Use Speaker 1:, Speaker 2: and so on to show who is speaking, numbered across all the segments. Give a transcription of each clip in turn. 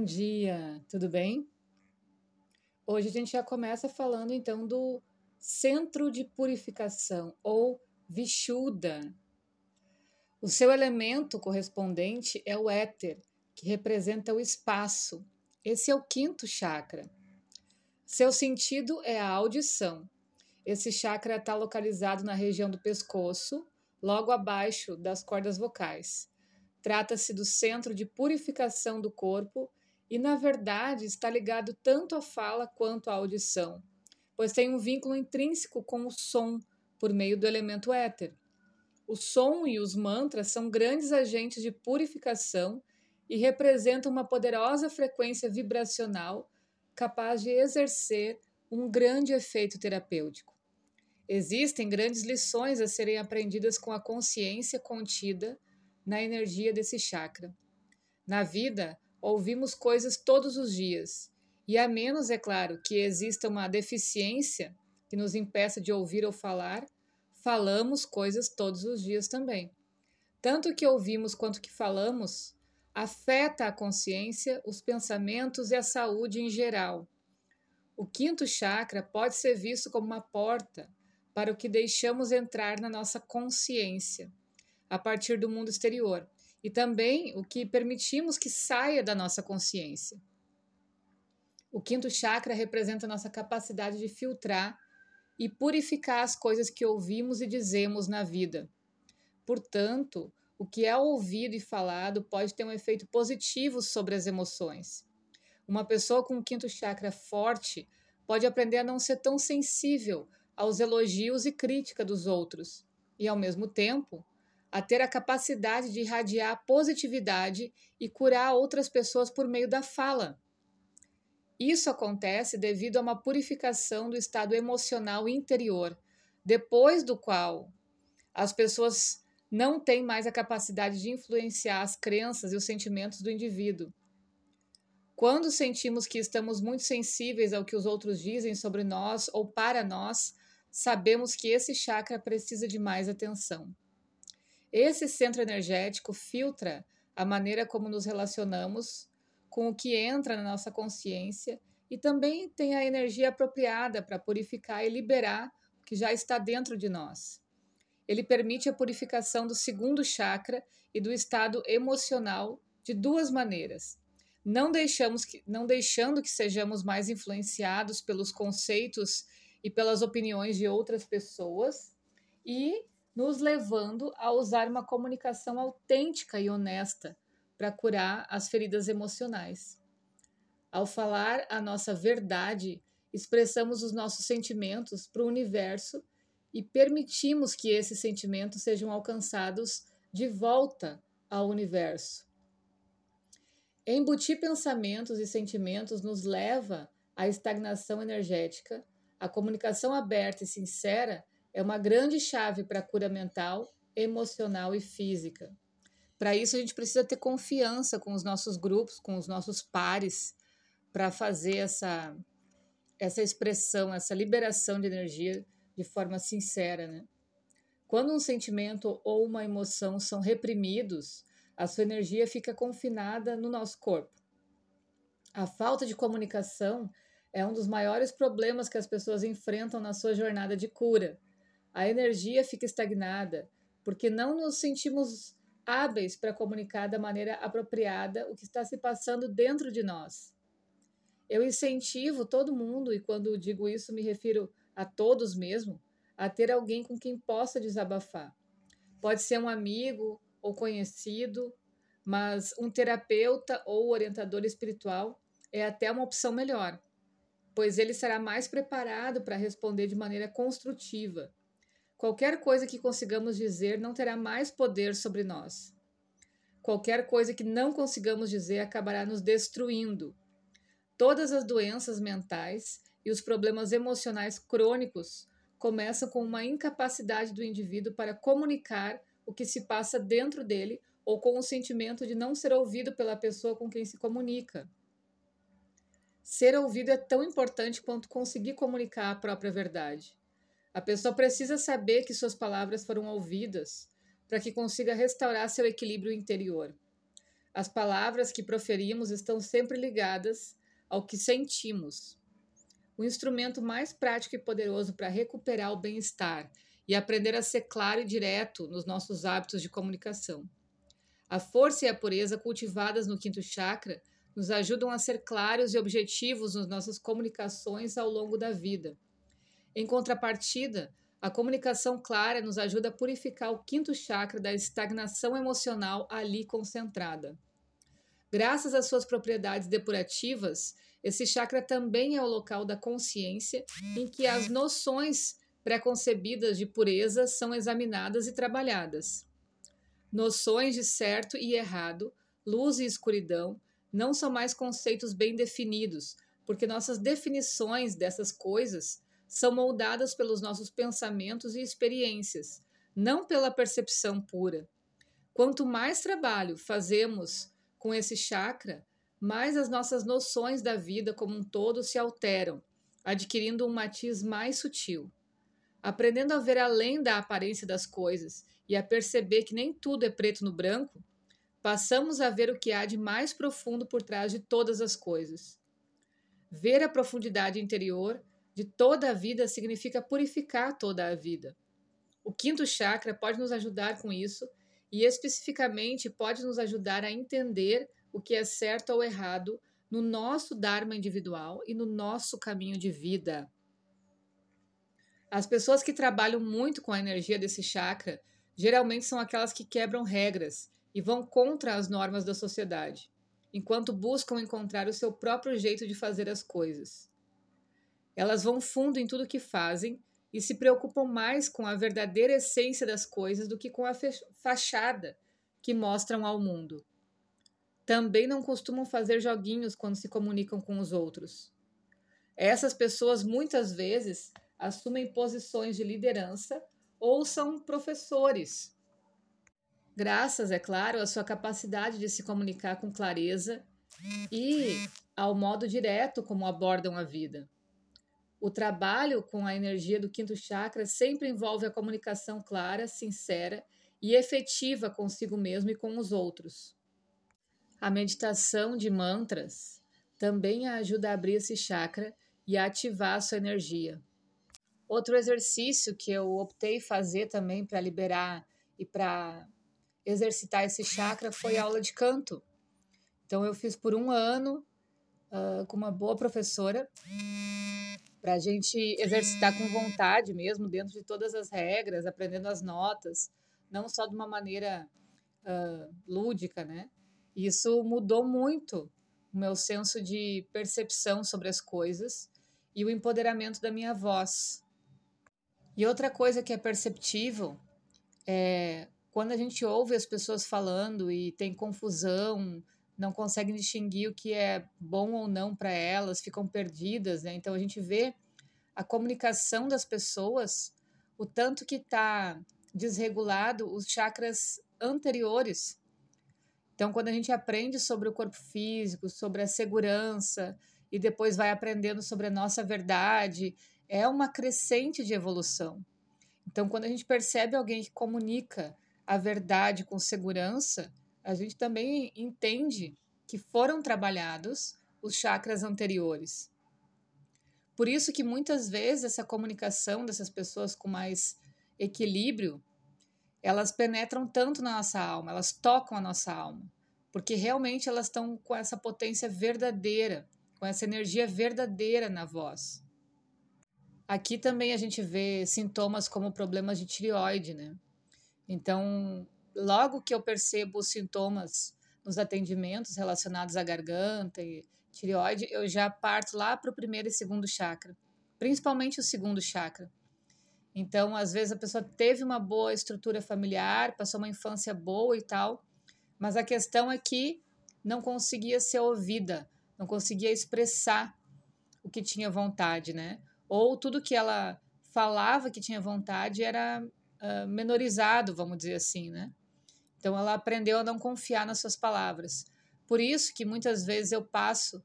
Speaker 1: Bom dia, tudo bem? Hoje a gente já começa falando então do centro de purificação ou Vishuddha. O seu elemento correspondente é o éter, que representa o espaço. Esse é o quinto chakra. Seu sentido é a audição. Esse chakra está localizado na região do pescoço, logo abaixo das cordas vocais. Trata-se do centro de purificação do corpo e, na verdade, está ligado tanto à fala quanto à audição, pois tem um vínculo intrínseco com o som por meio do elemento éter. O som e os mantras são grandes agentes de purificação e representam uma poderosa frequência vibracional capaz de exercer um grande efeito terapêutico. Existem grandes lições a serem aprendidas com a consciência contida na energia desse chakra. Na vida, ouvimos coisas todos os dias, e a menos, é claro, que exista uma deficiência que nos impeça de ouvir ou falar, falamos coisas todos os dias também. Tanto que ouvimos quanto que falamos afeta a consciência, os pensamentos e a saúde em geral. O quinto chakra pode ser visto como uma porta para o que deixamos entrar na nossa consciência a partir do mundo exterior e também o que permitimos que saia da nossa consciência. O quinto chakra representa a nossa capacidade de filtrar e purificar as coisas que ouvimos e dizemos na vida. Portanto, o que é ouvido e falado pode ter um efeito positivo sobre as emoções. Uma pessoa com o quinto chakra forte pode aprender a não ser tão sensível aos elogios e crítica dos outros, e, ao mesmo tempo, a ter a capacidade de irradiar positividade e curar outras pessoas por meio da fala. Isso acontece devido a uma purificação do estado emocional interior, depois do qual as pessoas não têm mais a capacidade de influenciar as crenças e os sentimentos do indivíduo. Quando sentimos que estamos muito sensíveis ao que os outros dizem sobre nós ou para nós, sabemos que esse chakra precisa de mais atenção. Esse centro energético filtra a maneira como nos relacionamos com o que entra na nossa consciência e também tem a energia apropriada para purificar e liberar o que já está dentro de nós. Ele permite a purificação do segundo chakra e do estado emocional de duas maneiras. Não, deixamos que, não deixando que sejamos mais influenciados pelos conceitos e pelas opiniões de outras pessoas e nos levando a usar uma comunicação autêntica e honesta para curar as feridas emocionais. Ao falar a nossa verdade, expressamos os nossos sentimentos para o universo e permitimos que esses sentimentos sejam alcançados de volta ao universo. Embutir pensamentos e sentimentos nos leva à estagnação energética. A comunicação aberta e sincera é uma grande chave para a cura mental, emocional e física. Para isso, a gente precisa ter confiança com os nossos grupos, com os nossos pares, para fazer essa, essa expressão, essa liberação de energia de forma sincera. Né? Quando um sentimento ou uma emoção são reprimidos, a sua energia fica confinada no nosso corpo. A falta de comunicação é um dos maiores problemas que as pessoas enfrentam na sua jornada de cura a energia fica estagnada, porque não nos sentimos hábeis para comunicar da maneira apropriada o que está se passando dentro de nós. Eu incentivo todo mundo, e quando digo isso me refiro a todos mesmo, a ter alguém com quem possa desabafar. Pode ser um amigo ou conhecido, mas um terapeuta ou orientador espiritual é até uma opção melhor, pois ele será mais preparado para responder de maneira construtiva Qualquer coisa que consigamos dizer não terá mais poder sobre nós. Qualquer coisa que não consigamos dizer acabará nos destruindo. Todas as doenças mentais e os problemas emocionais crônicos começam com uma incapacidade do indivíduo para comunicar o que se passa dentro dele ou com o sentimento de não ser ouvido pela pessoa com quem se comunica. Ser ouvido é tão importante quanto conseguir comunicar a própria verdade. A pessoa precisa saber que suas palavras foram ouvidas para que consiga restaurar seu equilíbrio interior. As palavras que proferimos estão sempre ligadas ao que sentimos. O instrumento mais prático e poderoso para recuperar o bem-estar e aprender a ser claro e direto nos nossos hábitos de comunicação. A força e a pureza cultivadas no quinto chakra nos ajudam a ser claros e objetivos nas nossas comunicações ao longo da vida. Em contrapartida, a comunicação clara nos ajuda a purificar o quinto chakra da estagnação emocional ali concentrada. Graças às suas propriedades depurativas, esse chakra também é o local da consciência em que as noções preconcebidas de pureza são examinadas e trabalhadas. Noções de certo e errado, luz e escuridão, não são mais conceitos bem definidos, porque nossas definições dessas coisas são moldadas pelos nossos pensamentos e experiências, não pela percepção pura. Quanto mais trabalho fazemos com esse chakra, mais as nossas noções da vida como um todo se alteram, adquirindo um matiz mais sutil. Aprendendo a ver além da aparência das coisas e a perceber que nem tudo é preto no branco, passamos a ver o que há de mais profundo por trás de todas as coisas. Ver a profundidade interior de toda a vida significa purificar toda a vida. O quinto chakra pode nos ajudar com isso e especificamente pode nos ajudar a entender o que é certo ou errado no nosso Dharma individual e no nosso caminho de vida. As pessoas que trabalham muito com a energia desse chakra geralmente são aquelas que quebram regras e vão contra as normas da sociedade, enquanto buscam encontrar o seu próprio jeito de fazer as coisas. Elas vão fundo em tudo que fazem e se preocupam mais com a verdadeira essência das coisas do que com a fachada que mostram ao mundo. Também não costumam fazer joguinhos quando se comunicam com os outros. Essas pessoas muitas vezes assumem posições de liderança ou são professores. Graças, é claro, à sua capacidade de se comunicar com clareza e ao modo direto como abordam a vida. O trabalho com a energia do quinto chakra sempre envolve a comunicação clara, sincera e efetiva consigo mesmo e com os outros. A meditação de mantras também ajuda a abrir esse chakra e a ativar a sua energia. Outro exercício que eu optei fazer também para liberar e para exercitar esse chakra foi a aula de canto. Então eu fiz por um ano uh, com uma boa professora para a gente exercitar com vontade mesmo, dentro de todas as regras, aprendendo as notas, não só de uma maneira uh, lúdica, né? Isso mudou muito o meu senso de percepção sobre as coisas e o empoderamento da minha voz. E outra coisa que é perceptível é quando a gente ouve as pessoas falando e tem confusão, não conseguem distinguir o que é bom ou não para elas, ficam perdidas, né? Então a gente vê a comunicação das pessoas, o tanto que está desregulado os chakras anteriores. Então, quando a gente aprende sobre o corpo físico, sobre a segurança, e depois vai aprendendo sobre a nossa verdade, é uma crescente de evolução. Então, quando a gente percebe alguém que comunica a verdade com segurança, a gente também entende que foram trabalhados os chakras anteriores. Por isso que muitas vezes essa comunicação dessas pessoas com mais equilíbrio, elas penetram tanto na nossa alma, elas tocam a nossa alma, porque realmente elas estão com essa potência verdadeira, com essa energia verdadeira na voz. Aqui também a gente vê sintomas como problemas de tireoide, né? Então, logo que eu percebo os sintomas nos atendimentos relacionados à garganta e tireoide, eu já parto lá para o primeiro e segundo chakra, principalmente o segundo chakra. Então, às vezes a pessoa teve uma boa estrutura familiar, passou uma infância boa e tal, mas a questão é que não conseguia ser ouvida, não conseguia expressar o que tinha vontade, né? Ou tudo que ela falava que tinha vontade era uh, menorizado, vamos dizer assim, né? Então ela aprendeu a não confiar nas suas palavras. Por isso que muitas vezes eu passo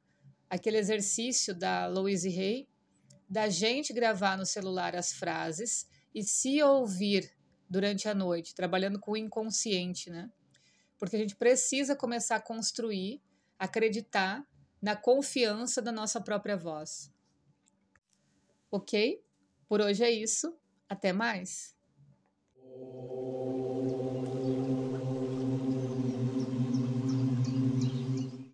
Speaker 1: aquele exercício da Louise Hay, da gente gravar no celular as frases e se ouvir durante a noite, trabalhando com o inconsciente, né? porque a gente precisa começar a construir, acreditar na confiança da nossa própria voz. Ok? Por hoje é isso. Até mais.